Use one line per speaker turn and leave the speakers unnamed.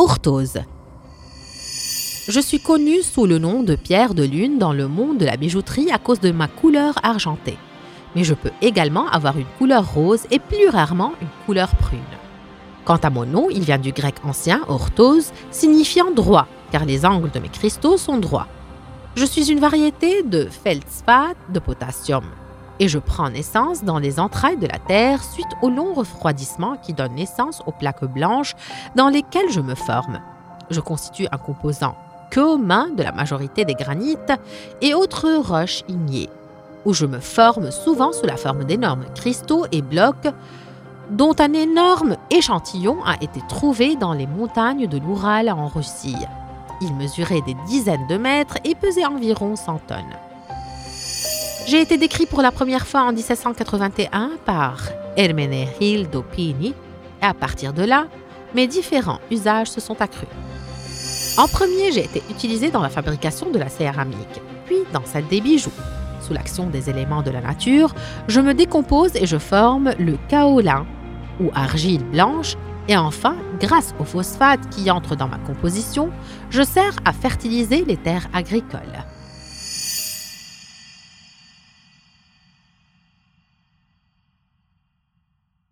orthose. Je suis connue sous le nom de pierre de lune dans le monde de la bijouterie à cause de ma couleur argentée. Mais je peux également avoir une couleur rose et plus rarement une couleur prune. Quant à mon nom, il vient du grec ancien orthose, signifiant droit, car les angles de mes cristaux sont droits. Je suis une variété de feldspath de potassium et je prends naissance dans les entrailles de la Terre suite au long refroidissement qui donne naissance aux plaques blanches dans lesquelles je me forme. Je constitue un composant commun de la majorité des granites et autres roches ignées, où je me forme souvent sous la forme d'énormes cristaux et blocs dont un énorme échantillon a été trouvé dans les montagnes de l'Oural en Russie. Il mesurait des dizaines de mètres et pesait environ 100 tonnes. J'ai été décrit pour la première fois en 1781 par Hermenegildo Pini et à partir de là, mes différents usages se sont accrus. En premier, j'ai été utilisé dans la fabrication de la céramique, puis dans celle des bijoux. Sous l'action des éléments de la nature, je me décompose et je forme le kaolin, ou argile blanche, et enfin, grâce au phosphate qui entre dans ma composition, je sers à fertiliser les terres agricoles.